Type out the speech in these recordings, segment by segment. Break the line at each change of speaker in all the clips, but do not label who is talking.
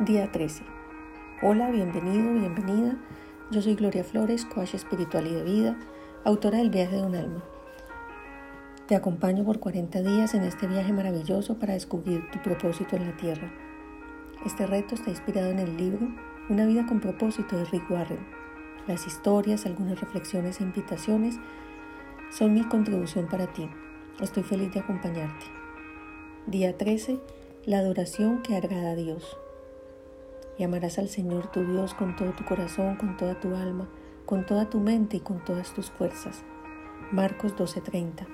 Día 13. Hola, bienvenido, bienvenida. Yo soy Gloria Flores, coach espiritual y de vida, autora del viaje de un alma. Te acompaño por 40 días en este viaje maravilloso para descubrir tu propósito en la tierra. Este reto está inspirado en el libro Una vida con propósito de Rick Warren. Las historias, algunas reflexiones e invitaciones son mi contribución para ti. Estoy feliz de acompañarte. Día 13. La adoración que agrada a Dios y amarás al Señor tu Dios con todo tu corazón, con toda tu alma, con toda tu mente y con todas tus fuerzas. Marcos 12:30.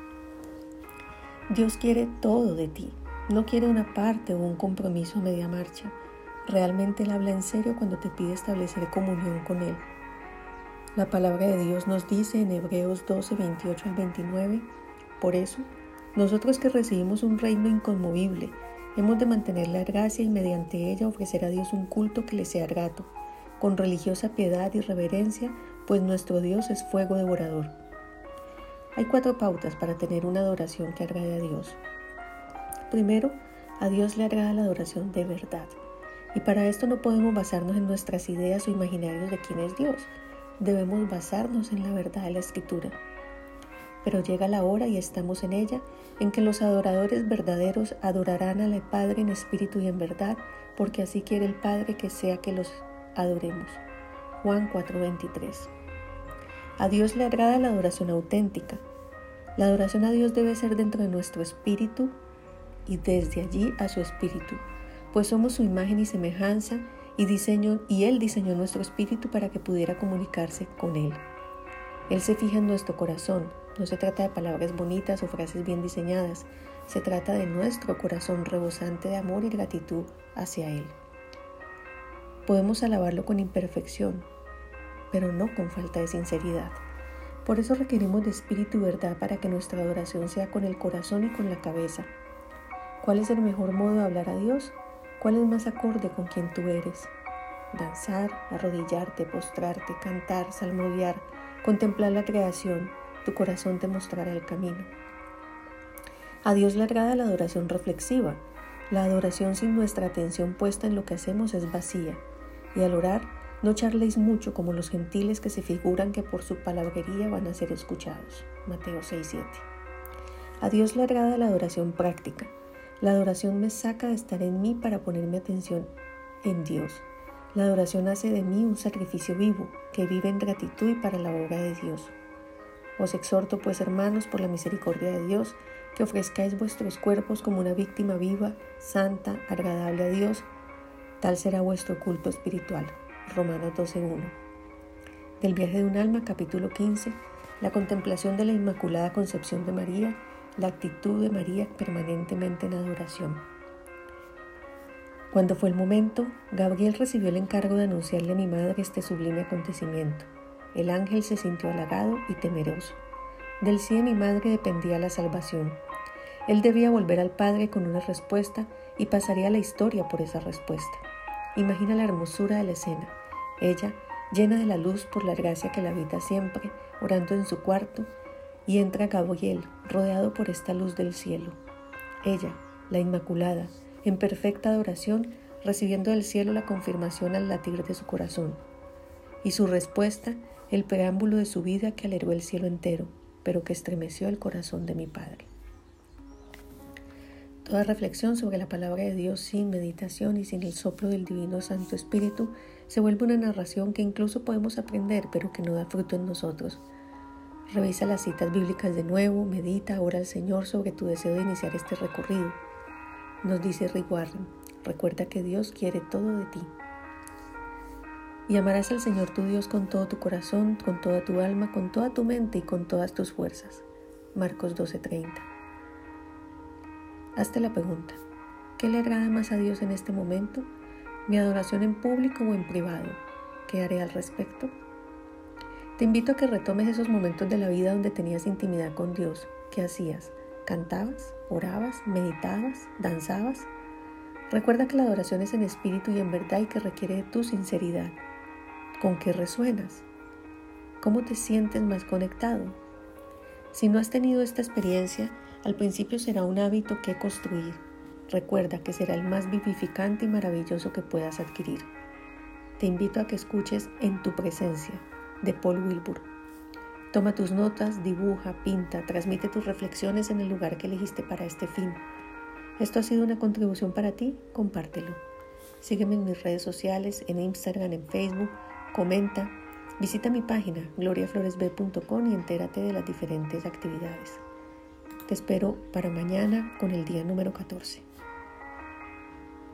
Dios quiere todo de ti, no quiere una parte o un compromiso a media marcha. Realmente Él habla en serio cuando te pide establecer comunión con Él. La palabra de Dios nos dice en Hebreos 12, 28 al 29, por eso, nosotros que recibimos un reino inconmovible, Hemos de mantener la gracia y mediante ella ofrecer a Dios un culto que le sea grato, con religiosa piedad y reverencia, pues nuestro Dios es fuego devorador. Hay cuatro pautas para tener una adoración que agrade a Dios. Primero, a Dios le agrada la adoración de verdad. Y para esto no podemos basarnos en nuestras ideas o imaginarios de quién es Dios. Debemos basarnos en la verdad de la Escritura pero llega la hora y estamos en ella, en que los adoradores verdaderos adorarán al Padre en espíritu y en verdad, porque así quiere el Padre que sea que los adoremos. Juan 4:23. A Dios le agrada la adoración auténtica. La adoración a Dios debe ser dentro de nuestro espíritu y desde allí a su espíritu, pues somos su imagen y semejanza y diseño y él diseñó nuestro espíritu para que pudiera comunicarse con él. Él se fija en nuestro corazón, no se trata de palabras bonitas o frases bien diseñadas, se trata de nuestro corazón rebosante de amor y gratitud hacia Él. Podemos alabarlo con imperfección, pero no con falta de sinceridad. Por eso requerimos de espíritu y verdad para que nuestra adoración sea con el corazón y con la cabeza. ¿Cuál es el mejor modo de hablar a Dios? ¿Cuál es más acorde con quien tú eres? Danzar, arrodillarte, postrarte, cantar, salmodiar, contemplar la creación, tu corazón te mostrará el camino. A Dios le agrada la adoración reflexiva. La adoración sin nuestra atención puesta en lo que hacemos es vacía. Y al orar, no charléis mucho como los gentiles que se figuran que por su palabrería van a ser escuchados. Mateo 6:7. A Dios le agrada la adoración práctica. La adoración me saca de estar en mí para ponerme atención en Dios. La adoración hace de mí un sacrificio vivo, que vive en gratitud y para la obra de Dios. Os exhorto pues, hermanos, por la misericordia de Dios, que ofrezcáis vuestros cuerpos como una víctima viva, santa, agradable a Dios. Tal será vuestro culto espiritual. Romanos 12.1. Del viaje de un alma, capítulo 15, la contemplación de la Inmaculada Concepción de María, la actitud de María permanentemente en adoración. Cuando fue el momento, Gabriel recibió el encargo de anunciarle a mi madre este sublime acontecimiento. El ángel se sintió halagado y temeroso. Del sí de mi madre dependía la salvación. Él debía volver al Padre con una respuesta y pasaría la historia por esa respuesta. Imagina la hermosura de la escena. Ella, llena de la luz por la gracia que la habita siempre, orando en su cuarto, y entra Gabriel, rodeado por esta luz del cielo. Ella, la Inmaculada, en perfecta adoración, recibiendo del cielo la confirmación al latir de su corazón. Y su respuesta el preámbulo de su vida que alegró el cielo entero, pero que estremeció el corazón de mi Padre. Toda reflexión sobre la palabra de Dios sin meditación y sin el soplo del Divino Santo Espíritu se vuelve una narración que incluso podemos aprender, pero que no da fruto en nosotros. Revisa las citas bíblicas de nuevo, medita, ora al Señor sobre tu deseo de iniciar este recorrido. Nos dice Rick recuerda que Dios quiere todo de ti. Y amarás al Señor tu Dios con todo tu corazón, con toda tu alma, con toda tu mente y con todas tus fuerzas. Marcos 12:30. Hazte la pregunta, ¿qué le agrada más a Dios en este momento? ¿Mi adoración en público o en privado? ¿Qué haré al respecto? Te invito a que retomes esos momentos de la vida donde tenías intimidad con Dios. ¿Qué hacías? ¿Cantabas? ¿Orabas? ¿Meditabas? ¿Danzabas? Recuerda que la adoración es en espíritu y en verdad y que requiere de tu sinceridad. ¿Con qué resuenas? ¿Cómo te sientes más conectado? Si no has tenido esta experiencia, al principio será un hábito que construir, recuerda que será el más vivificante y maravilloso que puedas adquirir. Te invito a que escuches En tu presencia de Paul Wilbur. Toma tus notas, dibuja, pinta, transmite tus reflexiones en el lugar que elegiste para este fin. ¿Esto ha sido una contribución para ti? Compártelo. Sígueme en mis redes sociales, en Instagram, en Facebook, comenta, visita mi página gloriafloresb.com y entérate de las diferentes actividades. Te espero para mañana con el día número 14.